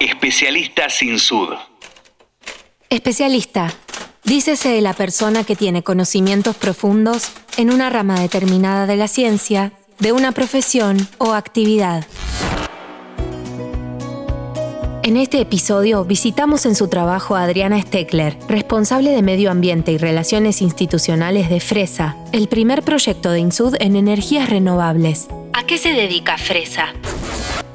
Especialista sin sud. Especialista. Dícese de la persona que tiene conocimientos profundos en una rama determinada de la ciencia, de una profesión o actividad. En este episodio visitamos en su trabajo a Adriana Steckler, responsable de Medio Ambiente y Relaciones Institucionales de FRESA, el primer proyecto de INSUD en energías renovables. ¿A qué se dedica FRESA?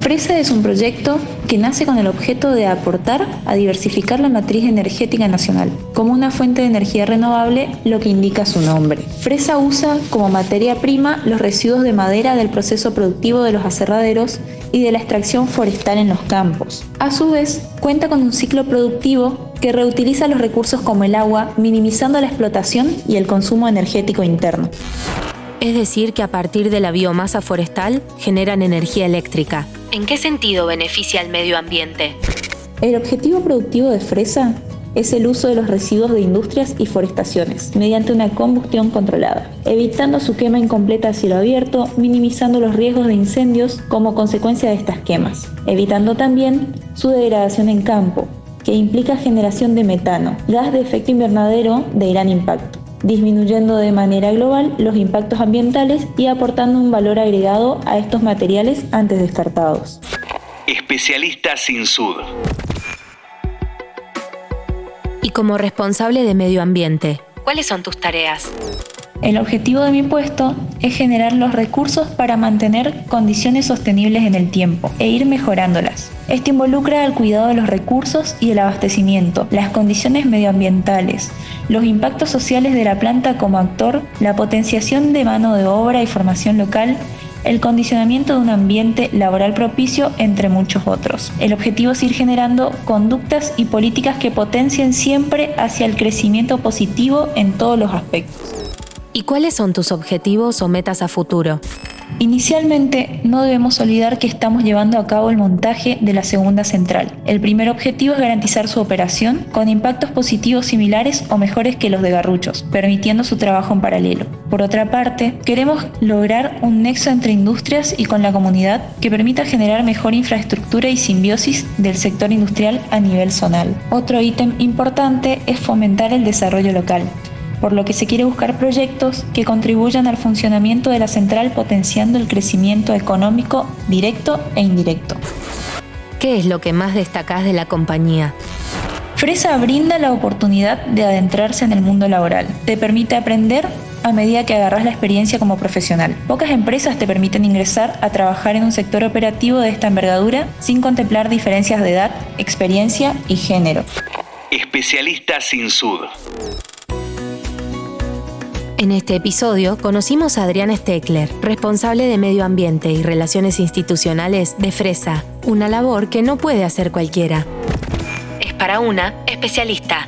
FRESA es un proyecto que nace con el objeto de aportar a diversificar la matriz energética nacional, como una fuente de energía renovable, lo que indica su nombre. FRESA usa como materia prima los residuos de madera del proceso productivo de los aserraderos y de la extracción forestal en los campos. A su vez, cuenta con un ciclo productivo que reutiliza los recursos como el agua, minimizando la explotación y el consumo energético interno. Es decir, que a partir de la biomasa forestal generan energía eléctrica. ¿En qué sentido beneficia al medio ambiente? El objetivo productivo de Fresa es el uso de los residuos de industrias y forestaciones mediante una combustión controlada, evitando su quema incompleta a cielo abierto, minimizando los riesgos de incendios como consecuencia de estas quemas, evitando también su degradación en campo, que implica generación de metano, gas de efecto invernadero de gran impacto disminuyendo de manera global los impactos ambientales y aportando un valor agregado a estos materiales antes descartados. Especialista sin sud. Y como responsable de medio ambiente, ¿cuáles son tus tareas? El objetivo de mi puesto es generar los recursos para mantener condiciones sostenibles en el tiempo e ir mejorándolas. Esto involucra el cuidado de los recursos y el abastecimiento, las condiciones medioambientales, los impactos sociales de la planta como actor, la potenciación de mano de obra y formación local, el condicionamiento de un ambiente laboral propicio, entre muchos otros. El objetivo es ir generando conductas y políticas que potencien siempre hacia el crecimiento positivo en todos los aspectos. ¿Y cuáles son tus objetivos o metas a futuro? Inicialmente, no debemos olvidar que estamos llevando a cabo el montaje de la segunda central. El primer objetivo es garantizar su operación con impactos positivos similares o mejores que los de Garruchos, permitiendo su trabajo en paralelo. Por otra parte, queremos lograr un nexo entre industrias y con la comunidad que permita generar mejor infraestructura y simbiosis del sector industrial a nivel zonal. Otro ítem importante es fomentar el desarrollo local por lo que se quiere buscar proyectos que contribuyan al funcionamiento de la central potenciando el crecimiento económico directo e indirecto. ¿Qué es lo que más destacás de la compañía? Fresa brinda la oportunidad de adentrarse en el mundo laboral. Te permite aprender a medida que agarras la experiencia como profesional. Pocas empresas te permiten ingresar a trabajar en un sector operativo de esta envergadura sin contemplar diferencias de edad, experiencia y género. Especialista sin sud. En este episodio conocimos a Adriana Steckler, responsable de Medio Ambiente y Relaciones Institucionales de Fresa, una labor que no puede hacer cualquiera. Es para una especialista.